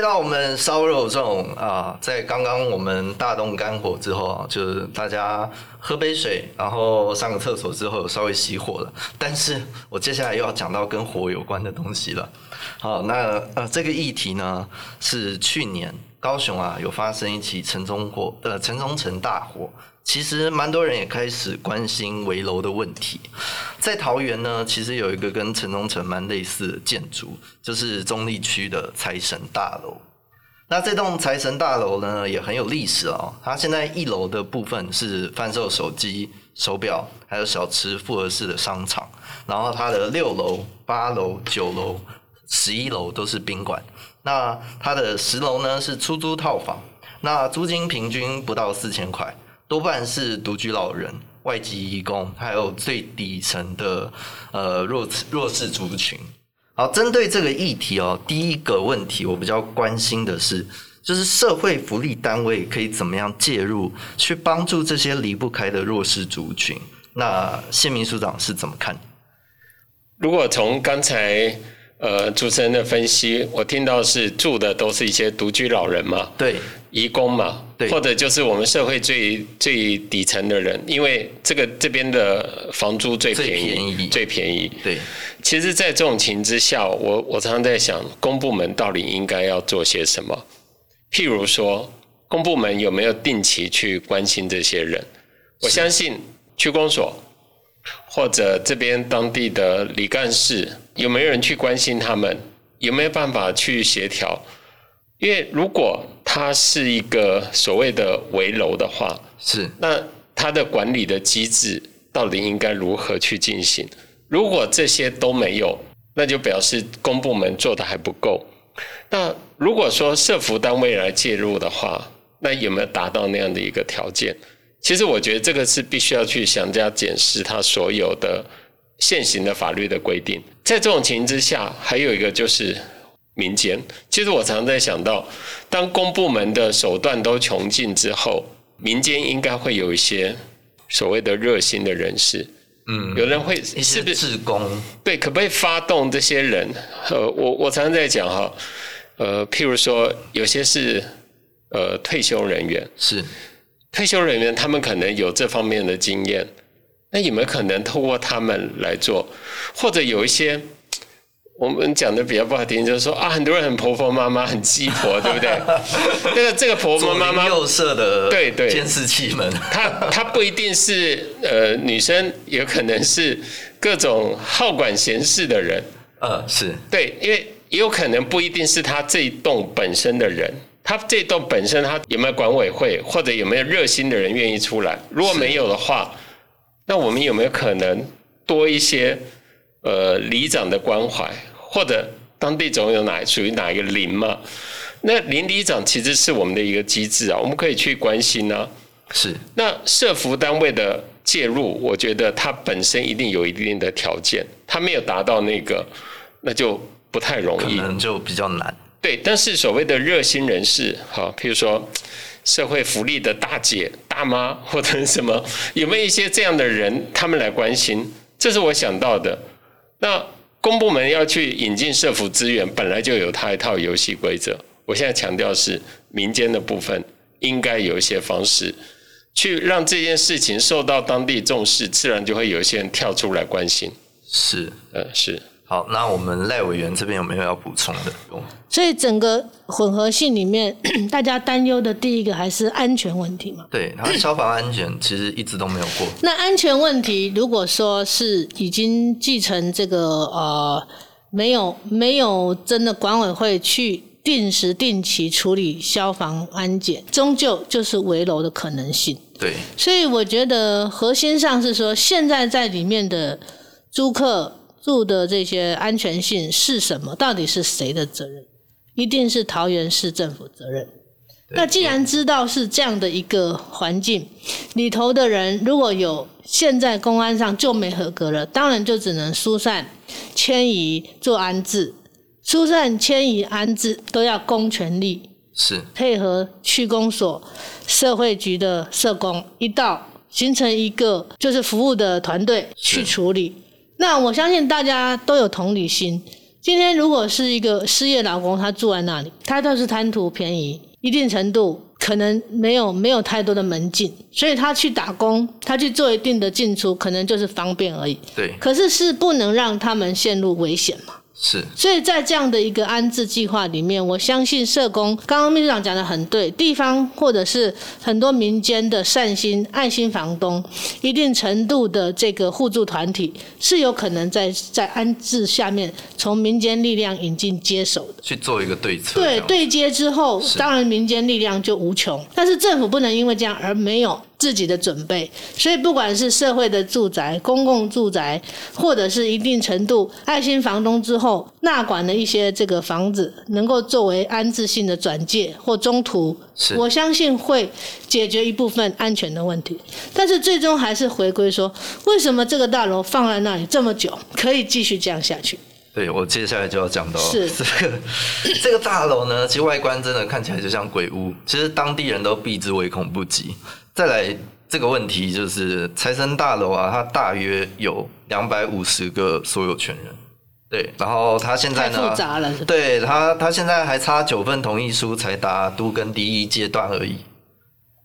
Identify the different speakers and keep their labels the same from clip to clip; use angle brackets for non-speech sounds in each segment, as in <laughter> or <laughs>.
Speaker 1: 回到我们烧肉这种啊，在刚刚我们大动肝火之后啊，就是大家喝杯水，然后上个厕所之后稍微熄火了。但是我接下来又要讲到跟火有关的东西了。<laughs> 好，那呃这个议题呢是去年高雄啊有发生一起城中火，呃城中城大火。其实蛮多人也开始关心围楼的问题。在桃园呢，其实有一个跟城中城蛮类似的建筑，就是中立区的财神大楼。那这栋财神大楼呢，也很有历史哦。它现在一楼的部分是贩售手机、手表，还有小吃复合式的商场。然后它的六楼、八楼、九楼、十一楼都是宾馆。那它的十楼呢是出租套房，那租金平均不到四千块。多半是独居老人、外籍义工，还有最底层的呃弱弱势族群。好，针对这个议题哦，第一个问题我比较关心的是，就是社会福利单位可以怎么样介入，去帮助这些离不开的弱势族群？那谢秘书长是怎么看？
Speaker 2: 如果从刚才呃主持人的分析，我听到是住的都是一些独居老人嘛？
Speaker 1: 对。
Speaker 2: 移工嘛，对或者就是我们社会最最底层的人，因为这个这边的房租最便宜，最便宜。最便宜。对，其实，在这种情之下，我我常常在想，公部门到底应该要做些什么？譬如说，公部门有没有定期去关心这些人？我相信区公所或者这边当地的李干事，有没有人去关心他们？有没有办法去协调？因为如果它是一个所谓的围楼的话，
Speaker 1: 是
Speaker 2: 那它的管理的机制到底应该如何去进行？如果这些都没有，那就表示公部门做的还不够。那如果说社福单位来介入的话，那有没有达到那样的一个条件？其实我觉得这个是必须要去详加检视它所有的现行的法律的规定。在这种情形之下，还有一个就是。民间，其实我常常在想到，当公部门的手段都穷尽之后，民间应该会有一些所谓的热心的人士，嗯，有人会是不是
Speaker 1: 自工？
Speaker 2: 对，可不可以发动这些人？呃，我我常常在讲哈，呃，譬如说有些是呃退休人员，
Speaker 1: 是
Speaker 2: 退休人员，他们可能有这方面的经验，那有没有可能透过他们来做？或者有一些？我们讲的比较不好听，就是说啊，很多人很婆婆妈妈，很鸡婆，对不对？这个这个婆婆妈妈
Speaker 1: 右侧的对对监视器们，
Speaker 2: 她她不一定是呃女生，有可能是各种好管闲事的人。
Speaker 1: 呃，是
Speaker 2: 对，因为也有可能不一定是他这一栋本身的人，他这栋本身他有没有管委会，或者有没有热心的人愿意出来？如果没有的话，那我们有没有可能多一些呃里长的关怀？或者当地总有哪属于哪一个邻嘛？那邻里长其实是我们的一个机制啊，我们可以去关心呢、啊。
Speaker 1: 是。
Speaker 2: 那社福单位的介入，我觉得它本身一定有一定的条件，它没有达到那个，那就不太容易，
Speaker 1: 可能就比较难。
Speaker 2: 对，但是所谓的热心人士，哈，譬如说社会福利的大姐、大妈或者什么，有没有一些这样的人，他们来关心？这是我想到的。那。公部门要去引进社福资源，本来就有他一套游戏规则。我现在强调是民间的部分，应该有一些方式去让这件事情受到当地重视，自然就会有一些人跳出来关心。
Speaker 1: 是，
Speaker 2: 呃，是。
Speaker 1: 好，那我们赖委员这边有没有要补充的？
Speaker 3: 所以整个混合性里面，<clears throat> 大家担忧的第一个还是安全问题嘛？
Speaker 1: 对，然后消防安全其实一直都没有过。
Speaker 3: 那安全问题，如果说是已经继承这个呃，没有没有真的管委会去定时定期处理消防安检，终究就是危楼的可能性。
Speaker 1: 对，
Speaker 3: 所以我觉得核心上是说，现在在里面的租客。住的这些安全性是什么？到底是谁的责任？一定是桃园市政府责任。那既然知道是这样的一个环境，里头的人如果有现在公安上就没合格了，当然就只能疏散、迁移、做安置。疏散、迁移、安置都要公权力，
Speaker 1: 是
Speaker 3: 配合区公所、社会局的社工一道形成一个就是服务的团队去处理。那我相信大家都有同理心，今天如果是一个失业老公，他住在那里，他都是贪图便宜，一定程度可能没有没有太多的门禁，所以他去打工，他去做一定的进出，可能就是方便而已。
Speaker 1: 对。
Speaker 3: 可是是不能让他们陷入危险嘛？
Speaker 1: 是，
Speaker 3: 所以在这样的一个安置计划里面，我相信社工刚刚秘书长讲的很对，地方或者是很多民间的善心爱心房东，一定程度的这个互助团体是有可能在在安置下面从民间力量引进接手的，
Speaker 1: 去做一个对策。
Speaker 3: 对，对接之后，当然民间力量就无穷，但是政府不能因为这样而没有。自己的准备，所以不管是社会的住宅、公共住宅，或者是一定程度爱心房东之后纳管的一些这个房子，能够作为安置性的转介或中途，我相信会解决一部分安全的问题。但是最终还是回归说，为什么这个大楼放在那里这么久，可以继续这样下去？
Speaker 1: 对，我接下来就要讲到
Speaker 3: 是 <laughs>
Speaker 1: 这个这个大楼呢，其实外观真的看起来就像鬼屋，其实当地人都避之唯恐不及。再来这个问题就是财神大楼啊，它大约有两百五十个所有权人，对，然后他现在呢，
Speaker 3: 复杂了是是，
Speaker 1: 对他他现在还差九份同意书才达都跟第一阶段而已，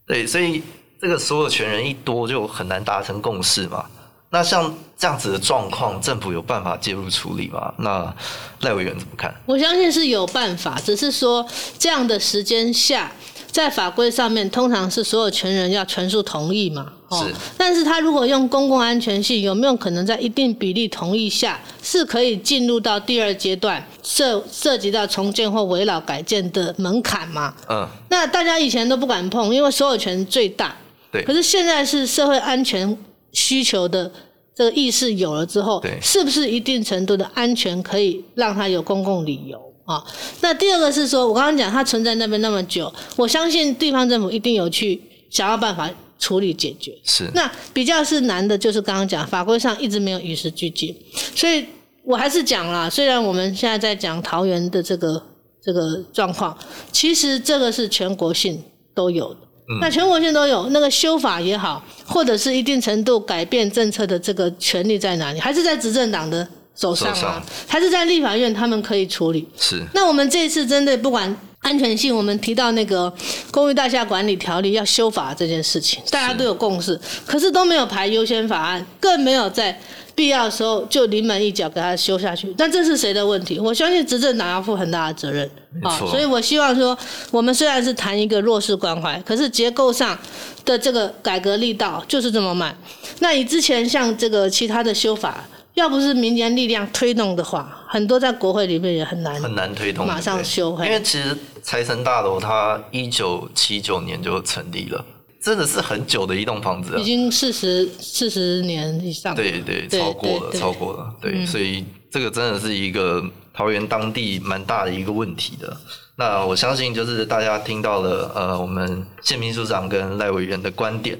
Speaker 1: 对，所以这个所有权人一多就很难达成共识嘛。那像这样子的状况，政府有办法介入处理吗？那赖委员怎么看？
Speaker 3: 我相信是有办法，只是说这样的时间下。在法规上面，通常是所有权人要全数同意嘛。哦，是。但是他如果用公共安全性，有没有可能在一定比例同意下，是可以进入到第二阶段，涉涉及到重建或围绕改建的门槛嘛？嗯。那大家以前都不敢碰，因为所有权最大。
Speaker 1: 对。
Speaker 3: 可是现在是社会安全需求的这个意识有了之后，
Speaker 1: 对，
Speaker 3: 是不是一定程度的安全可以让他有公共理由？啊，那第二个是说，我刚刚讲它存在那边那么久，我相信地方政府一定有去想要办法处理解决。
Speaker 1: 是。
Speaker 3: 那比较是难的，就是刚刚讲法规上一直没有与时俱进，所以我还是讲啦，虽然我们现在在讲桃园的这个这个状况，其实这个是全国性都有的。嗯。那全国性都有，那个修法也好，或者是一定程度改变政策的这个权利在哪里？还是在执政党的手上啊，还是在立法院，他们可以处理。
Speaker 1: 是。
Speaker 3: 那我们这一次针对不管安全性，我们提到那个公寓大厦管理条例要修法这件事情，大家都有共识，可是都没有排优先法案，更没有在必要的时候就临门一脚给它修下去。但这是谁的问题？我相信执政党要负很大的责任。啊，所以我希望说，我们虽然是谈一个弱势关怀，可是结构上的这个改革力道就是这么慢。那以之前像这个其他的修法。要不是民间力量推动的话，很多在国会里面也很难
Speaker 1: 很难推动，
Speaker 3: 马上修。
Speaker 1: 因为其实财神大楼它一九七九年就成立了，真的是很久的一栋房子，
Speaker 3: 已经四十四十年以上。
Speaker 1: 对对，超过了，超过了。对，嗯、所以这个真的是一个桃园当地蛮大的一个问题的。那我相信就是大家听到了，呃，我们谢秘书长跟赖委员的观点。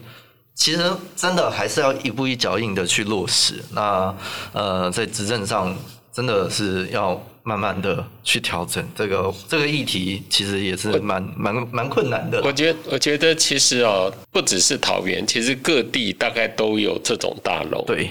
Speaker 1: 其实真的还是要一步一脚印的去落实。那呃，在执政上真的是要慢慢的去调整这个这个议题，其实也是蛮蛮蛮困难的。
Speaker 2: 我觉得我觉得其实哦，不只是桃园，其实各地大概都有这种大楼。
Speaker 1: 对。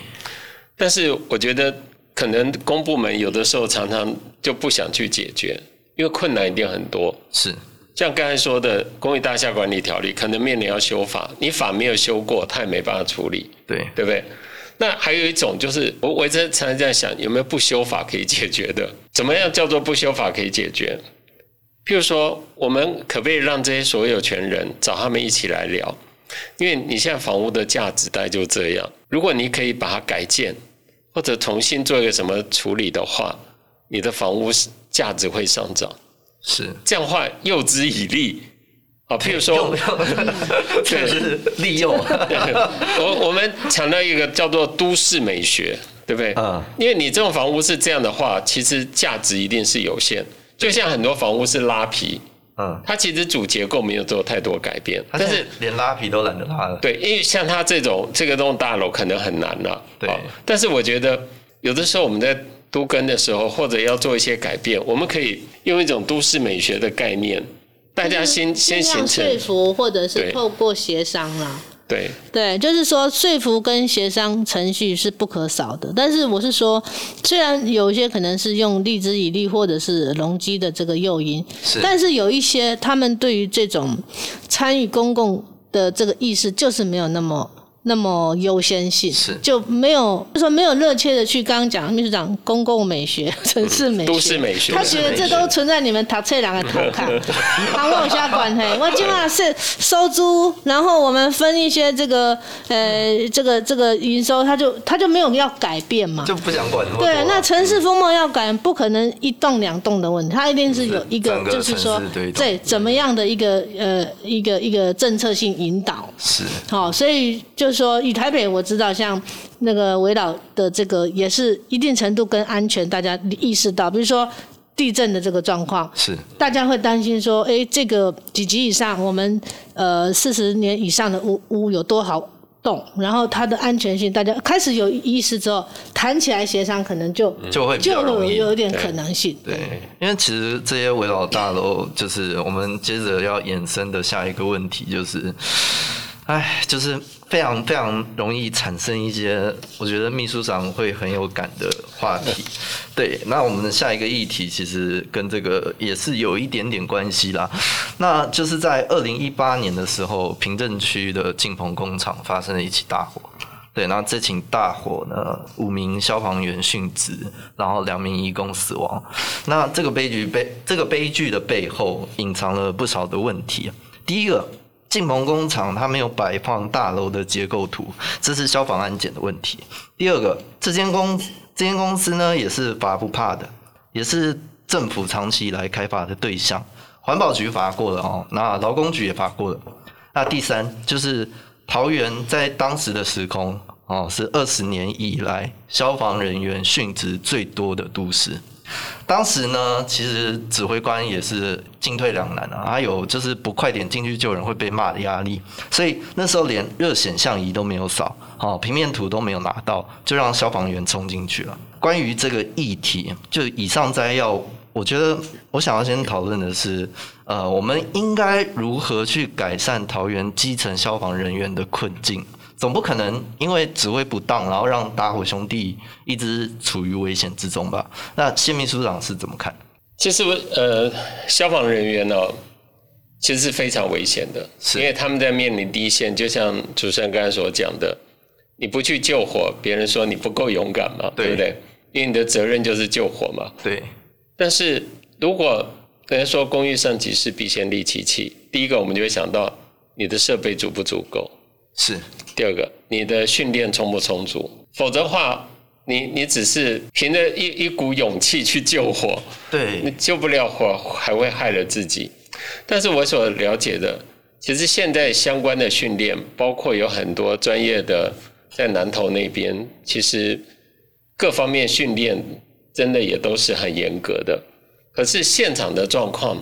Speaker 2: 但是我觉得可能公部门有的时候常常就不想去解决，因为困难一定很多。
Speaker 1: 是。
Speaker 2: 像刚才说的《公益大厦管理条例》，可能面临要修法，你法没有修过，他也没办法处理，
Speaker 1: 对
Speaker 2: 对不对？那还有一种就是，我我一直常常在想，有没有不修法可以解决的？怎么样叫做不修法可以解决？譬如说，我们可不可以让这些所有权人找他们一起来聊？因为你现在房屋的价值大概就这样，如果你可以把它改建或者重新做一个什么处理的话，你的房屋价值会上涨。
Speaker 1: 是
Speaker 2: 这样的话，诱之以利，啊，譬如说，
Speaker 1: 确实 <laughs> 是利用。<laughs>
Speaker 2: 我我们强调一个叫做都市美学，对不对？嗯。因为你这种房屋是这样的话，其实价值一定是有限。就像很多房屋是拉皮，嗯，它其实主结构没有做太多改变，但是
Speaker 1: 连拉皮都懒得拉了。
Speaker 2: 对，因为像它这种这个栋大楼可能很难了。
Speaker 1: 对。
Speaker 2: 但是我觉得有的时候我们在。都更的时候，或者要做一些改变，我们可以用一种都市美学的概念，大家先先形成
Speaker 3: 说服，或者是透过协商啦。
Speaker 2: 对
Speaker 3: 对，就是说说服跟协商程序是不可少的。但是我是说，虽然有一些可能是用利之以利或者是容积的这个诱因，
Speaker 1: 是，
Speaker 3: 但是有一些他们对于这种参与公共的这个意识就是没有那么。那么优先性
Speaker 1: 是
Speaker 3: 就没有，就说没有热切的去刚刚讲秘书长公共美学、城市美学、
Speaker 2: 都市美学，
Speaker 3: 他觉得这都存在你们读册人的头壳，<laughs> 跟我有啥关系？我今晚是收租，然后我们分一些这个呃这个这个营收，他就他就没有要改变嘛，
Speaker 1: 就不想管。
Speaker 3: 对，那城市风貌要改，不可能一栋两栋的问题，他一定是有一个，就是说对怎么样的一个呃一个一个政策性引导
Speaker 1: 是
Speaker 3: 好，所以就。说以台北我知道，像那个围绕的这个也是一定程度跟安全，大家意识到，比如说地震的这个状况，
Speaker 1: 是大
Speaker 3: 家会担心说，哎，这个几级以上，我们呃四十年以上的屋屋有多好动，然后它的安全性，大家开始有意识之后，谈起来协商可能就
Speaker 1: 就会
Speaker 3: 就会有一点可能性。
Speaker 1: 对，对，因为其实这些围绕大楼，就是我们接着要衍生的下一个问题就是，哎，就是。非常非常容易产生一些，我觉得秘书长会很有感的话题。对，那我们的下一个议题其实跟这个也是有一点点关系啦。那就是在二零一八年的时候，平镇区的晋鹏工厂发生了一起大火。对，那这起大火呢，五名消防员殉职，然后两名义工死亡。那这个悲剧背这个悲剧的背后隐藏了不少的问题。第一个。晋鹏工厂它没有摆放大楼的结构图，这是消防安检的问题。第二个，这间公这间公司呢也是罚不怕的，也是政府长期以来开发的对象。环保局罚过了哦，那劳工局也罚过了。那第三就是桃园在当时的时空哦，是二十年以来消防人员殉职最多的都市。当时呢，其实指挥官也是进退两难啊，他有就是不快点进去救人会被骂的压力，所以那时候连热显像仪都没有扫，好平面图都没有拿到，就让消防员冲进去了。关于这个议题，就以上摘要，我觉得我想要先讨论的是，呃，我们应该如何去改善桃园基层消防人员的困境。总不可能因为指挥不当，然后让打火兄弟一直处于危险之中吧？那谢秘书长是怎么看？
Speaker 2: 其实，呃，消防人员呢、哦，其实是非常危险的，因为他们在面临第一线，就像主持人刚才所讲的，你不去救火，别人说你不够勇敢嘛，对，对不对？因为你的责任就是救火嘛。
Speaker 1: 对。
Speaker 2: 但是如果人家说工欲善其事，必先利其器，第一个我们就会想到你的设备足不足够。
Speaker 1: 是。
Speaker 2: 第二个，你的训练充不充足？否则的话，你你只是凭着一一股勇气去救火，
Speaker 1: 对，
Speaker 2: 你救不了火，还会害了自己。但是我所了解的，其实现在相关的训练，包括有很多专业的，在南投那边，其实各方面训练真的也都是很严格的。可是现场的状况，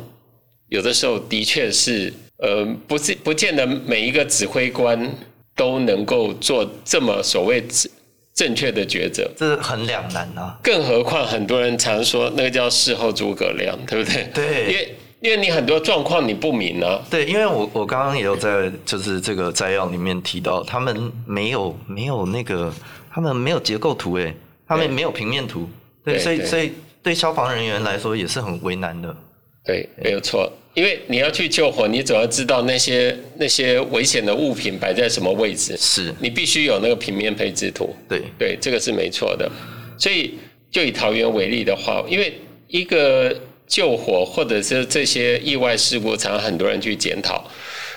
Speaker 2: 有的时候的确是，呃，不是不见得每一个指挥官。都能够做这么所谓正正确的抉择，
Speaker 1: 这是很两难啊。
Speaker 2: 更何况很多人常说那个叫事后诸葛亮，对不对？
Speaker 1: 对，
Speaker 2: 因为因为你很多状况你不明啊。
Speaker 1: 对，因为我我刚刚也有在就是这个摘要里面提到，他们没有没有那个，他们没有结构图，诶，他们没有平面图，对，对，所以所以对消防人员来说也是很为难的。
Speaker 2: 对，没有错。因为你要去救火，你总要知道那些那些危险的物品摆在什么位置。
Speaker 1: 是，
Speaker 2: 你必须有那个平面配置图。
Speaker 1: 对
Speaker 2: 对，这个是没错的。所以就以桃园为例的话，因为一个救火或者是这些意外事故，常常很多人去检讨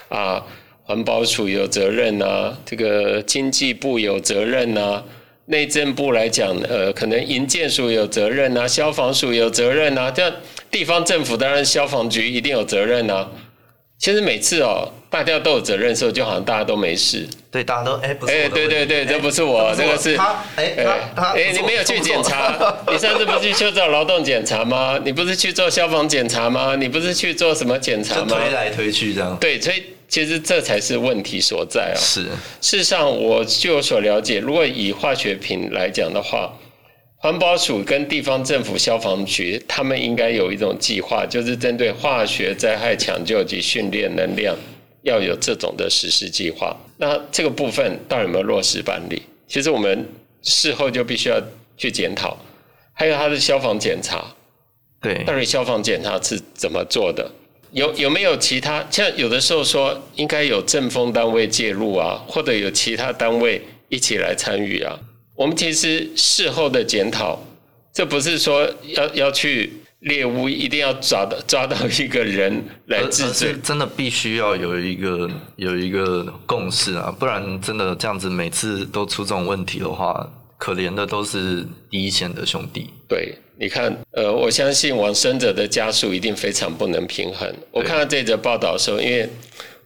Speaker 2: 啊，环保署有责任啊，这个经济部有责任啊。内政部来讲，呃，可能营建署有责任啊，消防署有责任啊，这样地方政府当然消防局一定有责任啊。其实每次哦，大家都有责任的时候，就好像大家都没事。
Speaker 1: 对，大家都哎，不是
Speaker 2: 哎，对对对，这不是我，这个是
Speaker 1: 他，哎，他，哎，
Speaker 2: 你没有去检查？你上次不是去做劳动检查吗？你不是去做消防检查吗？你不是去做什么检查吗？
Speaker 1: 推来推去这样。
Speaker 2: 对，所以。其实这才是问题所在啊！
Speaker 1: 是，
Speaker 2: 事实上，我据我所了解，如果以化学品来讲的话，环保署跟地方政府消防局，他们应该有一种计划，就是针对化学灾害抢救及训练能量要有这种的实施计划。那这个部分到底有没有落实办理？其实我们事后就必须要去检讨。还有它的消防检查，
Speaker 1: 对，
Speaker 2: 到底消防检查是怎么做的？有有没有其他？像有的时候说应该有政风单位介入啊，或者有其他单位一起来参与啊。我们其实事后的检讨，这不是说要要去猎巫，一定要抓到抓到一个人来治罪，
Speaker 1: 真的必须要有一个有一个共识啊，不然真的这样子每次都出这种问题的话。可怜的都是第一线的兄弟。
Speaker 2: 对，你看，呃，我相信往生者的家属一定非常不能平衡。我看到这则报道的时候，因为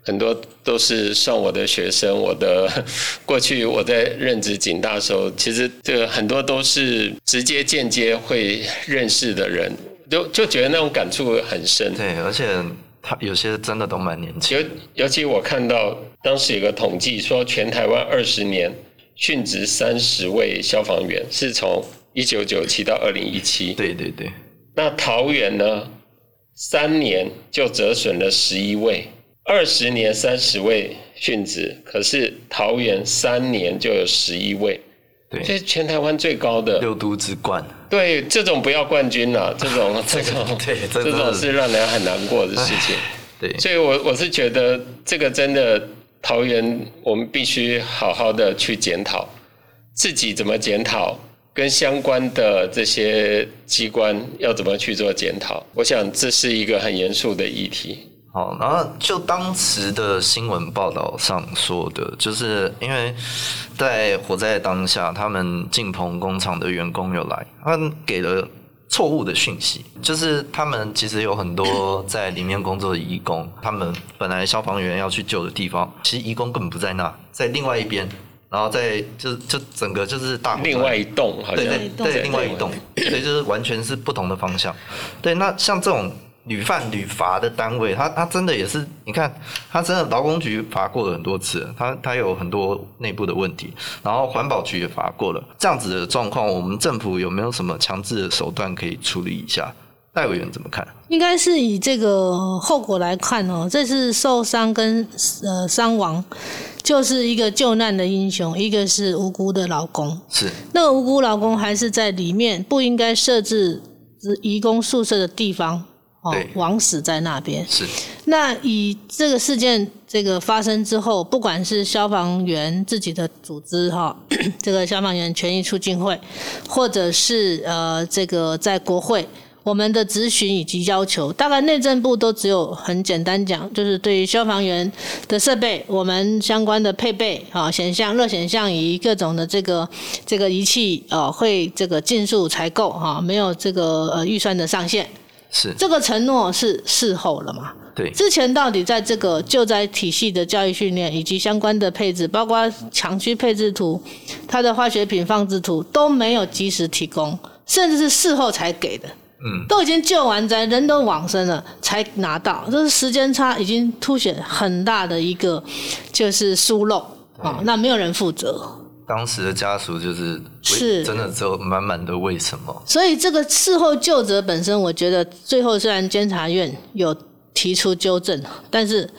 Speaker 2: 很多都是算我的学生，我的 <laughs> 过去我在任职警大的时候，其实这个很多都是直接间接会认识的人，就就觉得那种感触很深。
Speaker 1: 对，而且他有些真的都蛮年轻。
Speaker 2: 尤尤其我看到当时有个统计说，全台湾二十年。殉职三十位消防员，是从一九九七到二零一七。
Speaker 1: 对对对。
Speaker 2: 那桃园呢？三年就折损了十一位，二十年三十位殉职，可是桃园三年就有十一位。
Speaker 1: 对。
Speaker 2: 这是全台湾最高的。
Speaker 1: 六都之冠。
Speaker 2: 对，这种不要冠军 <laughs> 了，<laughs> 这种这种
Speaker 1: 对，这
Speaker 2: 种是让人很难过的事情。
Speaker 1: 对。
Speaker 2: 所以我我是觉得这个真的。桃园，我们必须好好的去检讨自己怎么检讨，跟相关的这些机关要怎么去做检讨。我想这是一个很严肃的议题。
Speaker 1: 好，然后就当时的新闻报道上说的，就是因为在火灾当下，他们晋鹏工厂的员工有来，他们给了。错误的讯息，就是他们其实有很多在里面工作的义工，他们本来消防员要去救的地方，其实义工根本不在那，在另外一边，然后在就就整个就是大
Speaker 2: 另外一栋，好像
Speaker 1: 对对对，另外一栋，所以就是完全是不同的方向。对，那像这种。屡犯屡罚的单位，他他真的也是，你看，他真的劳工局罚过了很多次，他他有很多内部的问题，然后环保局也罚过了，这样子的状况，我们政府有没有什么强制的手段可以处理一下？戴委员怎么看？
Speaker 3: 应该是以这个后果来看哦，这是受伤跟呃伤亡，就是一个救难的英雄，一个是无辜的劳工，
Speaker 1: 是
Speaker 3: 那个无辜劳工还是在里面不应该设置移工宿舍的地方。哦，枉死在那边。
Speaker 1: 是。
Speaker 3: 那以这个事件这个发生之后，不管是消防员自己的组织哈，<clears throat> 这个消防员权益促进会，或者是呃这个在国会，我们的咨询以及要求，大概内政部都只有很简单讲，就是对于消防员的设备，我们相关的配备啊，显像热显像仪各种的这个这个仪器啊，会这个尽速采购哈，没有这个呃预算的上限。
Speaker 1: 是
Speaker 3: 这个承诺是事后了嘛？
Speaker 1: 对，
Speaker 3: 之前到底在这个救灾体系的教育训练以及相关的配置，包括强区配置图、它的化学品放置图都没有及时提供，甚至是事后才给的。嗯，都已经救完灾，人都往生了才拿到，这是时间差，已经凸显很大的一个就是疏漏啊，那没有人负责。
Speaker 1: 当时的家属就是是真的只有满满的为什么？
Speaker 3: 所以这个事后救责本身，我觉得最后虽然监察院有提出纠正，但是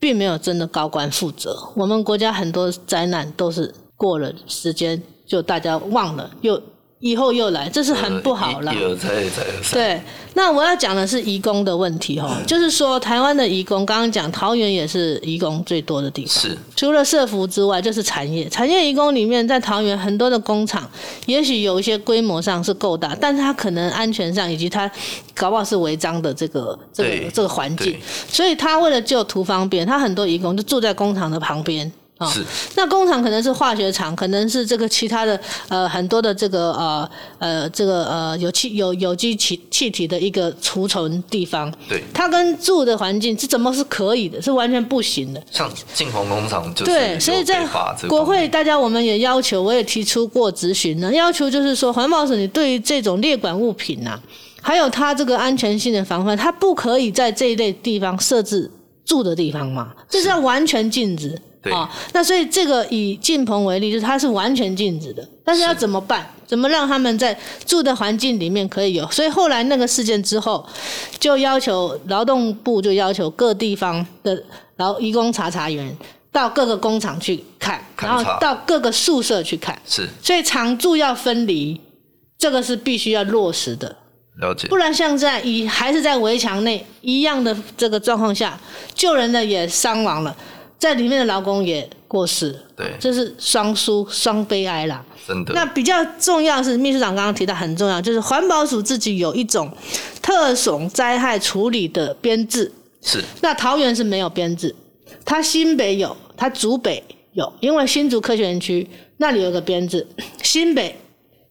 Speaker 3: 并没有真的高官负责。我们国家很多灾难都是过了时间就大家忘了又。以后又来，这是很不好了。
Speaker 1: 一而再，再而三。
Speaker 3: 对，那我要讲的是移工的问题哈，就是说台湾的移工，刚刚讲桃园也是移工最多的地方。
Speaker 1: 是。
Speaker 3: 除了社福之外，就是产业。产业移工里面，在桃园很多的工厂，也许有一些规模上是够大，但是它可能安全上以及它搞不好是违章的这个这个这个环境，所以他为了就图方便，他很多移工就住在工厂的旁边。
Speaker 1: 哦、是，
Speaker 3: 那工厂可能是化学厂，可能是这个其他的呃很多的这个呃呃这个呃有气有有机气气体的一个储存地方。
Speaker 1: 对，
Speaker 3: 它跟住的环境是怎么是可以的？是完全不行的。
Speaker 1: 像晋鹏工厂就是
Speaker 3: 对，所以在国会大家我们也要求，我也提出过咨询呢，要求就是说环保省你对于这种列管物品呐、啊，还有它这个安全性的防范，它不可以在这一类地方设置住的地方嘛？这是要完全禁止。
Speaker 1: 对
Speaker 3: 啊、哦，那所以这个以进棚为例，就是它是完全禁止的，但是要怎么办？怎么让他们在住的环境里面可以有？所以后来那个事件之后，就要求劳动部就要求各地方的劳移工查查员到各个工厂去看，然后到各个宿舍去看。
Speaker 1: 是，
Speaker 3: 所以常住要分离，这个是必须要落实的。
Speaker 1: 了解。
Speaker 3: 不然像在以还是在围墙内一样的这个状况下，救人的也伤亡了，在里面的劳工也过世。
Speaker 1: 对，
Speaker 3: 这是双输双悲哀啦。
Speaker 1: 真的。
Speaker 3: 那比较重要是秘书长刚刚提到很重要，就是环保署自己有一种特种灾害处理的编制。
Speaker 1: 是。那
Speaker 3: 桃园是没有编制，它新北有，它竹北有，因为新竹科学园区那里有个编制，新北。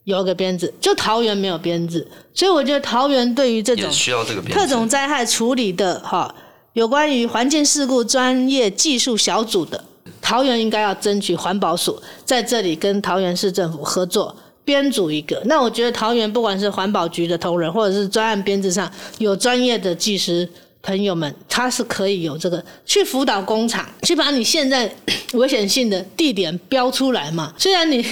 Speaker 3: 有一个编制，就桃园没有编制，所以我觉得桃园对于这种特种灾害处理的哈，有关于环境事故专业技术小组的，桃园应该要争取环保署在这里跟桃园市政府合作编组一个。那我觉得桃园不管是环保局的同仁，或者是专案编制上有专业的技师。朋友们，他是可以有这个去辅导工厂，去把你现在危险性的地点标出来嘛。虽然你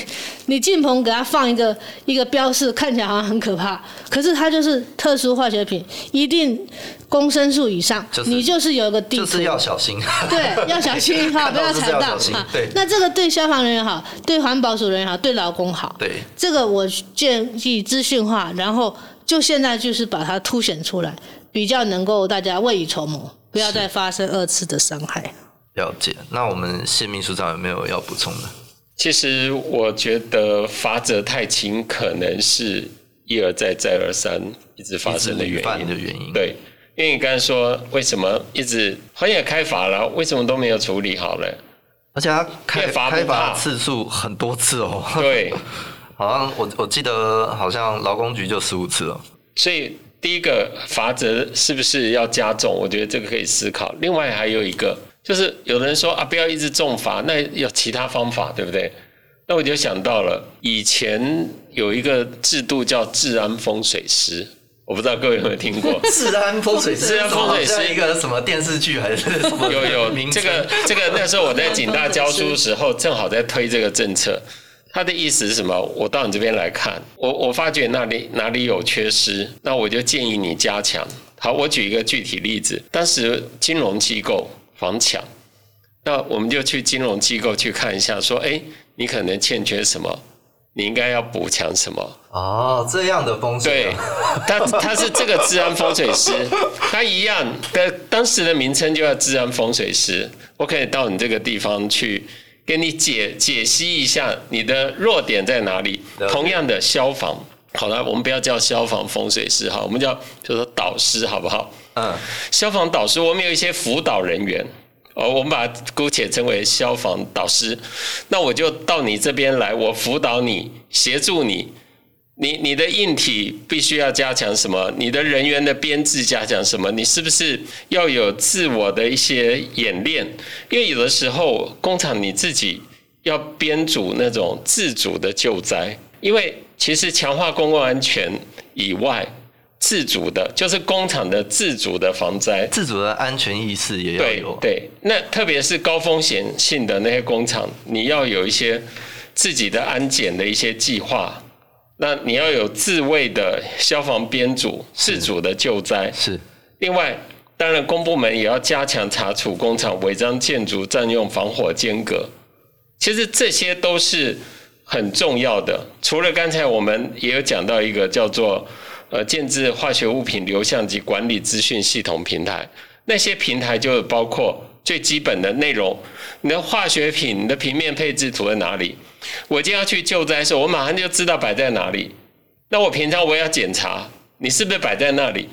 Speaker 3: 你进棚给他放一个一个标示，看起来好像很可怕，可是它就是特殊化学品，一定公升数以上，
Speaker 1: 就是，
Speaker 3: 你就是有一个地图，
Speaker 1: 就是要小心。<laughs>
Speaker 3: 对，要小心 <laughs> 哈，不要踩到。
Speaker 1: 对，
Speaker 3: 那这个对消防人员好，对环保署人员好，对劳工好。
Speaker 1: 对，
Speaker 3: 这个我建议资讯化，然后就现在就是把它凸显出来。比较能够大家未雨绸缪，不要再发生二次的伤害。
Speaker 1: 了解。那我们谢秘书长有没有要补充的？
Speaker 2: 其实我觉得罚则太轻，可能是一而再再而三一直发生的原因。
Speaker 1: 的原因。
Speaker 2: 对，因为你刚才说为什么一直好像也开罚了，为什么都没有处理好呢？
Speaker 1: 而且他开罚开罚次数很多次哦。
Speaker 2: 对，<laughs>
Speaker 1: 好像我我记得好像劳工局就十五次哦。
Speaker 2: 所以。第一个罚则是不是要加重？我觉得这个可以思考。另外还有一个，就是有人说啊，不要一直重罚，那有其他方法，对不对？那我就想到了以前有一个制度叫治安风水师，我不知道各位有没有听过？<laughs>
Speaker 1: 治安风水师，
Speaker 2: 治安风水师一个
Speaker 1: 什么电视剧还是什么？
Speaker 2: 有有这个这个那时候我在警大教书的时候，正好在推这个政策。他的意思是什么？我到你这边来看，我我发觉哪里哪里有缺失，那我就建议你加强。好，我举一个具体例子，当时金融机构房抢，那我们就去金融机构去看一下，说，哎，你可能欠缺什么，你应该要补强什么？
Speaker 1: 哦，这样的风水。对，
Speaker 2: 他他是这个治安风水师，<laughs> 他一样的当时的名称就叫治安风水师。我可以到你这个地方去。给你解解析一下你的弱点在哪里。同样的消防，好了，我们不要叫消防风水师哈，我们叫就是说导师好不好？嗯，消防导师，我们有一些辅导人员，哦，我们把姑且称为消防导师。那我就到你这边来，我辅导你，协助你。你你的硬体必须要加强什么？你的人员的编制加强什么？你是不是要有自我的一些演练？因为有的时候工厂你自己要编组那种自主的救灾，因为其实强化公共安全以外，自主的就是工厂的自主的防灾，
Speaker 1: 自主的安全意识也要有。
Speaker 2: 对对，那特别是高风险性的那些工厂，你要有一些自己的安检的一些计划。那你要有自卫的消防编组，自主的救灾。
Speaker 1: 是。
Speaker 2: 另外，当然公部门也要加强查处工厂违章建筑、占用防火间隔。其实这些都是很重要的。除了刚才我们也有讲到一个叫做呃建置化学物品流向及管理资讯系统平台，那些平台就包括最基本的内容，你的化学品、你的平面配置图在哪里？我今天要去救灾的时候，我马上就知道摆在哪里。那我平常我也要检查，你是不是摆在那里？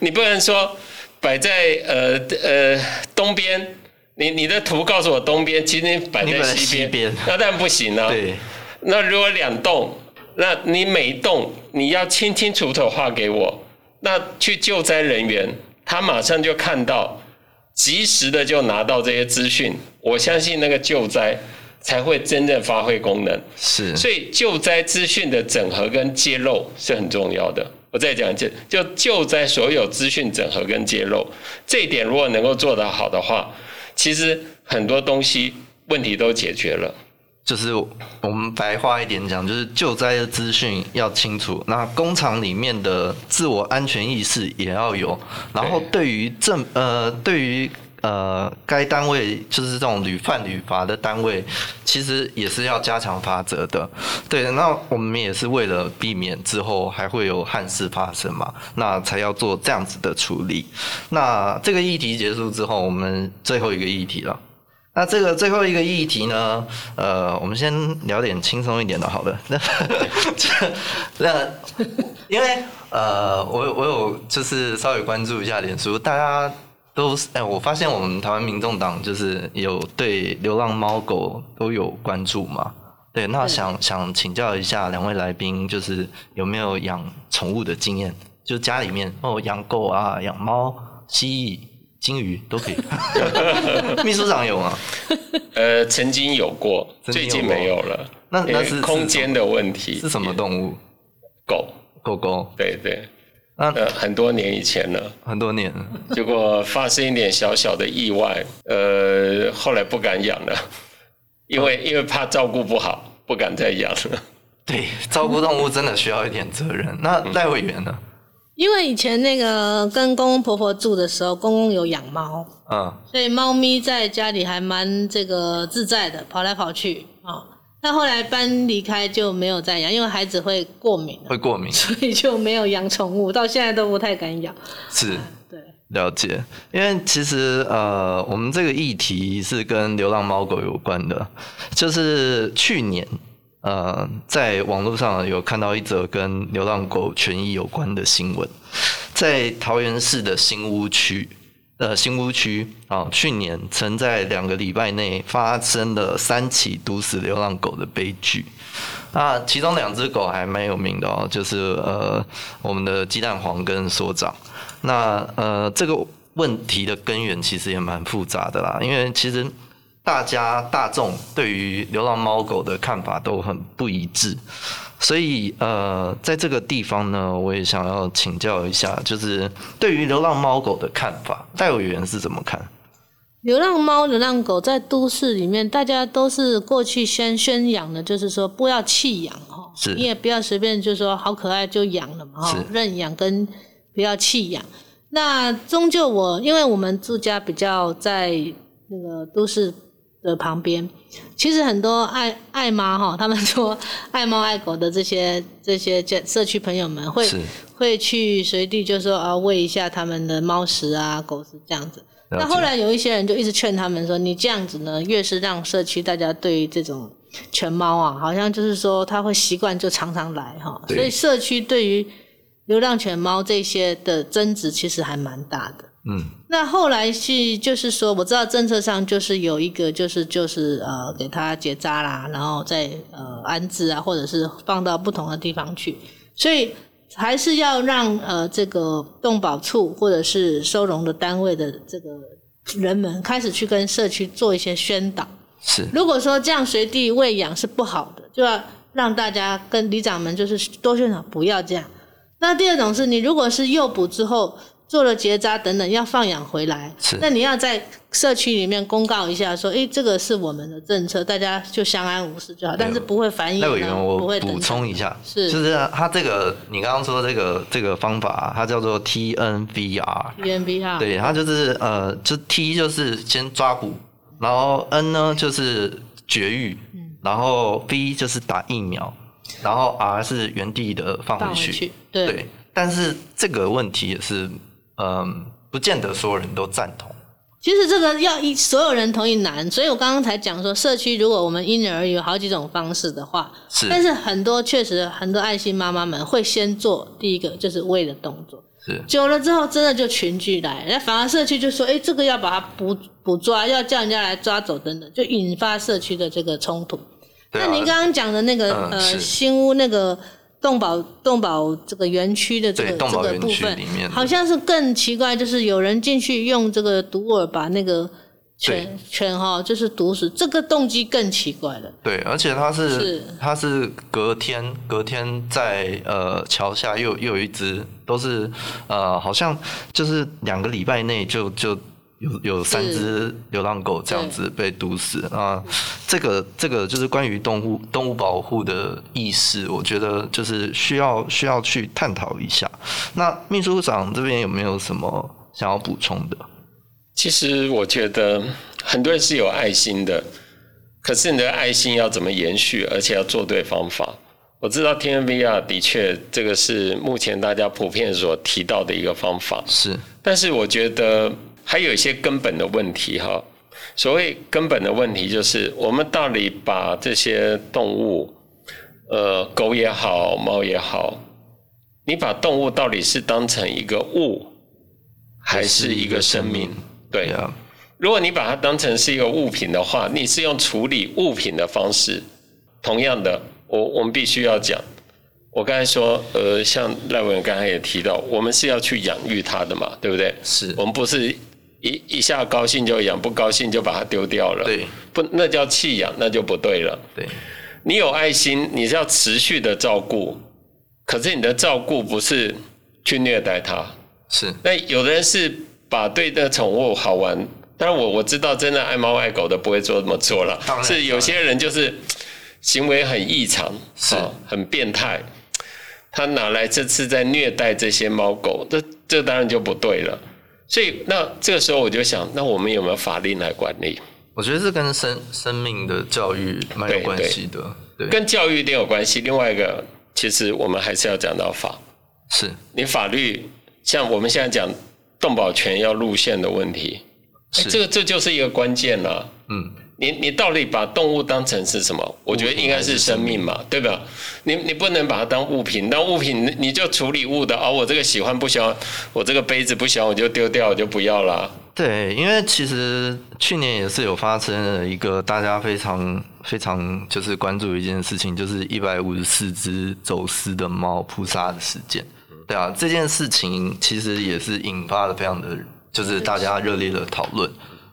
Speaker 2: 你不能说摆在呃呃东边，你你的图告诉我东边，其实你摆在西边，那当然不行啊。对。那如果两栋，那你每一栋你要清清楚楚画给我，那去救灾人员他马上就看到，及时的就拿到这些资讯，我相信那个救灾。才会真正发挥功能，
Speaker 1: 是，
Speaker 2: 所以救灾资讯的整合跟揭露是很重要的。我再讲一次，就救灾所有资讯整合跟揭露这一点，如果能够做得好的话，其实很多东西问题都解决了。
Speaker 1: 就是我们白话一点讲，就是救灾的资讯要清楚，那工厂里面的自我安全意识也要有，然后对于政呃对于呃该单位就是这种屡犯屡罚的单位，其实也是要加强罚则的。对，那我们也是为了避免之后还会有憾事发生嘛，那才要做这样子的处理。那这个议题结束之后，我们最后一个议题了。那这个最后一个议题呢，呃，我们先聊点轻松一点的，好了。<laughs> 那那因为呃，我我有就是稍微关注一下脸书，大家都是哎，我发现我们台湾民众党就是有对流浪猫狗都有关注嘛。对，那想想请教一下两位来宾，就是有没有养宠物的经验？就家里面哦，养狗啊，养猫、蜥蜴。金鱼都可以，<laughs> 秘书长有吗？
Speaker 2: 呃，曾经有过，最近没有了。
Speaker 1: 那那是
Speaker 2: 空间的问题。
Speaker 1: 是什么动物？
Speaker 2: 狗，
Speaker 1: 狗狗。
Speaker 2: 对对。那呃，很多年以前了。
Speaker 1: 很多年。
Speaker 2: 结果发生一点小小的意外，呃，后来不敢养了，因为因为怕照顾不好，不敢再养了。
Speaker 1: 对，照顾动物真的需要一点责任。那赖委员呢？
Speaker 3: 因为以前那个跟公公婆婆住的时候，公公有养猫，嗯，所以猫咪在家里还蛮这个自在的，跑来跑去啊。但后来搬离开就没有再养，因为孩子会过敏，
Speaker 1: 会过敏，
Speaker 3: 所以就没有养宠物，到现在都不太敢养。
Speaker 1: 是，对，了解。因为其实呃，我们这个议题是跟流浪猫狗有关的，就是去年。呃，在网络上有看到一则跟流浪狗权益有关的新闻，在桃园市的新屋区，呃，新屋区啊，去年曾在两个礼拜内发生了三起毒死流浪狗的悲剧。那其中两只狗还蛮有名的哦，就是呃，我们的鸡蛋黄跟所长。那呃，这个问题的根源其实也蛮复杂的啦，因为其实。大家大众对于流浪猫狗的看法都很不一致，所以呃，在这个地方呢，我也想要请教一下，就是对于流浪猫狗的看法，戴委员是怎么看？
Speaker 3: 流浪猫、流浪狗在都市里面，大家都是过去先宣扬的，就是说不要弃养哈，
Speaker 1: 是，
Speaker 3: 你也不要随便就说好可爱就养了嘛哈，认养跟不要弃养。那终究我，因为我们住家比较在那个都市。的旁边，其实很多爱爱妈哈，他们说爱猫爱狗的这些这些社区朋友们会会去随地就说啊喂一下他们的猫食啊狗食这样子。那后来有一些人就一直劝他们说，你这样子呢，越是让社区大家对于这种犬猫啊，好像就是说他会习惯就常常来哈，所以社区对于流浪犬猫这些的争执其实还蛮大的。
Speaker 1: 嗯，
Speaker 3: 那后来是就是说，我知道政策上就是有一个就是就是呃给他结扎啦，然后再呃安置啊，或者是放到不同的地方去，所以还是要让呃这个动保处或者是收容的单位的这个人们开始去跟社区做一些宣导。
Speaker 1: 是，
Speaker 3: 如果说这样随地喂养是不好的，就要让大家跟里长们就是多宣导不要这样。那第二种是你如果是诱捕之后。做了结扎等等，要放养回来，
Speaker 1: 是
Speaker 3: 那你要在社区里面公告一下，说，哎，这个是我们的政策，大家就相安无事就好，但是不会反映。
Speaker 1: 那委员，我补充一下，
Speaker 3: 是
Speaker 1: 就是他这个你刚刚说这个这个方法，它叫做 TNVR。
Speaker 3: TNVR。对，
Speaker 1: 它就是呃，就 T 就是先抓捕，然后 N 呢就是绝育，然后 V 就是打疫苗，然后 R 是原地的放回去。
Speaker 3: 回去对，
Speaker 1: 对，但是这个问题也是。嗯，不见得所有人都赞同。
Speaker 3: 其实这个要一所有人同意难，所以我刚刚才讲说，社区如果我们因人而异有好几种方式的话，
Speaker 1: 是。
Speaker 3: 但是很多确实很多爱心妈妈们会先做第一个就是喂的动作，
Speaker 1: 是。
Speaker 3: 久了之后真的就群聚来，那反而社区就说，哎，这个要把它捕捕抓，要叫人家来抓走等等，就引发社区的这个冲突。那、啊、您刚刚讲的那个、嗯、呃新屋那个。动保动保这个园区的这个这个部分，好像是更奇怪，就是有人进去用这个毒饵把那个犬犬哈，就是毒死，这个动机更奇怪了。
Speaker 1: 对，而且他是，是。他是隔天隔天在呃桥下又又有一只，都是呃好像就是两个礼拜内就就有有三只流浪狗这样子被毒死啊，这个这个就是关于动物动物保护的意识，我觉得就是需要需要去探讨一下。那秘书长这边有没有什么想要补充的？
Speaker 2: 其实我觉得很多人是有爱心的，可是你的爱心要怎么延续，而且要做对方法。我知道 TNVR 的确这个是目前大家普遍所提到的一个方法，
Speaker 1: 是，
Speaker 2: 但是我觉得。还有一些根本的问题哈，所谓根本的问题就是，我们到底把这些动物，呃，狗也好，猫也好，你把动物到底是当成一个物，还是一个生命？对啊，如果你把它当成是一个物品的话，你是用处理物品的方式。同样的，我我们必须要讲，我刚才说，呃，像赖文刚才也提到，我们是要去养育它的嘛，对不对？
Speaker 1: 是
Speaker 2: 我们不是。一一下高兴就养，不高兴就把它丢掉了。
Speaker 1: 对，
Speaker 2: 不，那叫弃养，那就不对了。
Speaker 1: 对，
Speaker 2: 你有爱心，你是要持续的照顾，可是你的照顾不是去虐待它。
Speaker 1: 是。
Speaker 2: 那有的人是把对的宠物好玩，当然我我知道真的爱猫爱狗的不会做这么做了。是有些人就是行为很异常，
Speaker 1: 是，
Speaker 2: 很变态，他哪来这次在虐待这些猫狗？这这当然就不对了。所以，那这个时候我就想，那我们有没有法令来管理？
Speaker 1: 我觉得这跟生生命的教育蛮有关系的，对，对，
Speaker 2: 跟教育一定有关系。另外一个，其实我们还是要讲到法，
Speaker 1: 是
Speaker 2: 你法律，像我们现在讲动保权要路线的问题，是这个这就是一个关键了，嗯。你你到底把动物当成是什么？我觉得应该是生命嘛，对吧？你你不能把它当物品，当物品你就处理物的啊、哦。我这个喜欢不喜欢，我这个杯子不喜欢，我就丢掉，我就不要了。
Speaker 1: 对，因为其实去年也是有发生了一个大家非常非常就是关注的一件事情，就是一百五十四只走私的猫扑杀的事件。对啊，这件事情其实也是引发了非常的，就是大家热烈的讨论。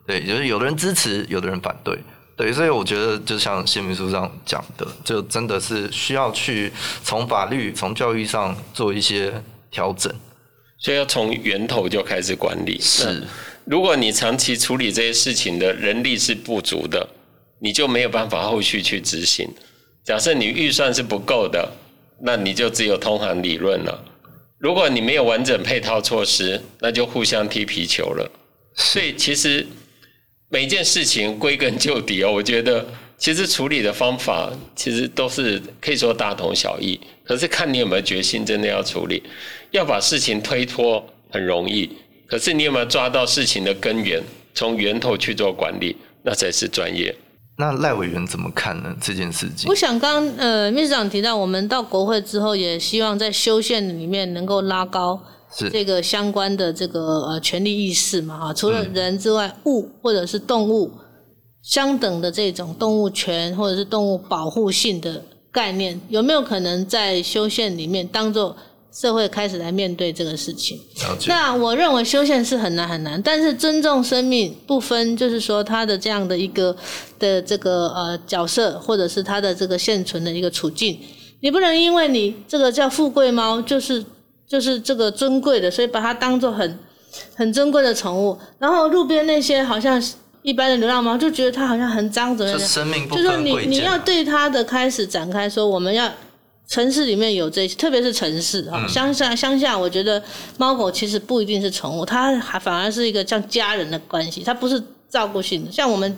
Speaker 1: 对，就是有的人支持，有的人反对，对，所以我觉得就像谢秘书上讲的，就真的是需要去从法律、从教育上做一些调整，
Speaker 2: 所以要从源头就开始管理。
Speaker 1: 是，
Speaker 2: 如果你长期处理这些事情的人力是不足的，你就没有办法后续去执行。假设你预算是不够的，那你就只有通函理论了。如果你没有完整配套措施，那就互相踢皮球了。所以其实。每一件事情归根究底哦，我觉得其实处理的方法其实都是可以说大同小异，可是看你有没有决心真的要处理。要把事情推脱很容易，可是你有没有抓到事情的根源，从源头去做管理，那才是专业。
Speaker 1: 那赖委员怎么看呢？这件事情？
Speaker 3: 我想刚呃秘书长提到，我们到国会之后，也希望在修宪里面能够拉高。是这个相关的这个呃权利意识嘛哈，除了人之外，物或者是动物相等的这种动物权或者是动物保护性的概念，有没有可能在修宪里面当做社会开始来面对这个事情？那我认为修宪是很难很难，但是尊重生命不分，就是说他的这样的一个的这个呃角色，或者是他的这个现存的一个处境，你不能因为你这个叫富贵猫，就是。就是这个尊贵的，所以把它当做很很珍贵的宠物。然后路边那些好像一般的流浪猫，就觉得它好像很脏，怎么样？
Speaker 1: 就生命不
Speaker 3: 就是说你你要对它的开始展开说，我们要城市里面有这些，特别是城市哈，乡下乡下，我觉得猫狗其实不一定是宠物，它还反而是一个像家人的关系，它不是照顾性的，像我们。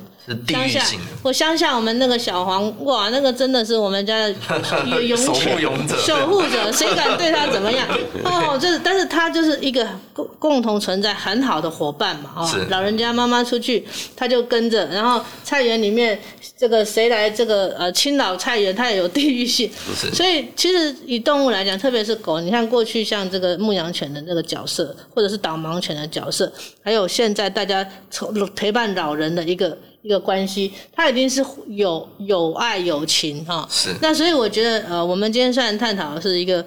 Speaker 3: 乡下，我乡下我们那个小黄，哇，那个真的是我们家 <laughs> 的勇
Speaker 1: 守护勇者，
Speaker 3: 守护者，谁敢对他怎么样？<laughs> 哦，就是，但是他就是一个共共同存在很好的伙伴嘛，哦，老人家妈妈出去，他就跟着，然后菜园里面这个谁来这个呃清扫菜园，他也有地域性，所以其实以动物来讲，特别是狗，你看过去像这个牧羊犬的那个角色，或者是导盲犬的角色，还有现在大家陪伴老人的一个。一个关系，它一定是有有爱有情哈。是。那所以我觉得，呃，我们今天虽然探讨的是一个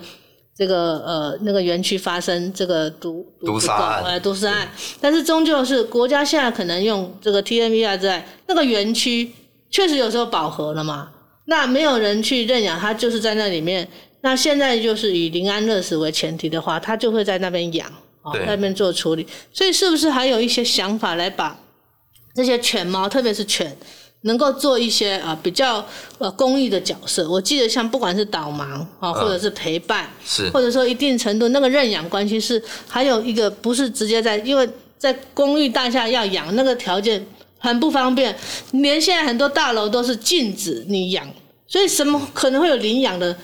Speaker 3: 这个呃那个园区发生这个毒
Speaker 1: 毒杀案，
Speaker 3: 呃毒杀案，但是终究是国家现在可能用这个 TNVR 在那个园区确实有时候饱和了嘛，那没有人去认养它，就是在那里面。那现在就是以临安乐死为前提的话，它就会在那边养。哦，那边做处理。所以是不是还有一些想法来把这些犬猫，特别是犬，能够做一些啊比较呃公益的角色？我记得像不管是导盲啊，或者是陪伴，
Speaker 1: 是
Speaker 3: 或者说一定程度那个认养关系是还有一个不是直接在，因为在公寓大厦要养那个条件很不方便，连现在很多大楼都是禁止你养。所以什么可能会有领养的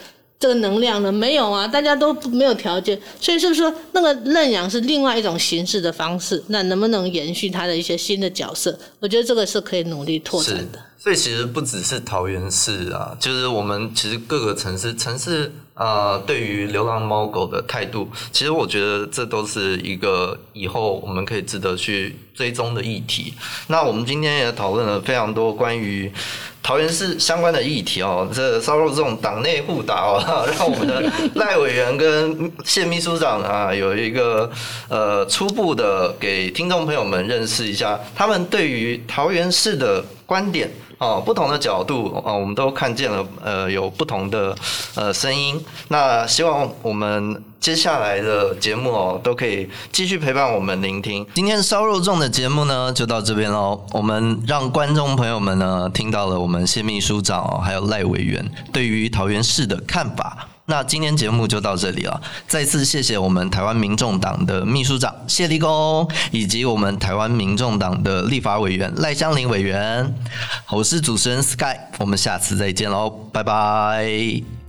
Speaker 3: 这个能量呢？没有啊，大家都没有条件。所以是不是说那个认养是另外一种形式的方式？那能不能延续它的一些新的角色？我觉得这个是可以努力拓展的。
Speaker 1: 所以其实不只是桃园市啊，就是我们其实各个城市城市啊、呃，对于流浪猫狗的态度，其实我觉得这都是一个以后我们可以值得去追踪的议题。那我们今天也讨论了非常多关于。桃园市相关的议题哦，这烧肉这种党内互打哦，<laughs> 让我们的赖委员跟谢秘书长啊有一个呃初步的给听众朋友们认识一下，他们对于桃园市的观点。哦，不同的角度哦，我们都看见了，呃，有不同的呃声音。那希望我们接下来的节目哦，都可以继续陪伴我们聆听。今天烧肉粽的节目呢，就到这边喽。我们让观众朋友们呢，听到了我们谢秘书长哦，还有赖委员对于桃园市的看法。那今天节目就到这里了，再次谢谢我们台湾民众党的秘书长谢立功，以及我们台湾民众党的立法委员赖香伶委员。我是主持人 Sky，我们下次再见喽，拜拜。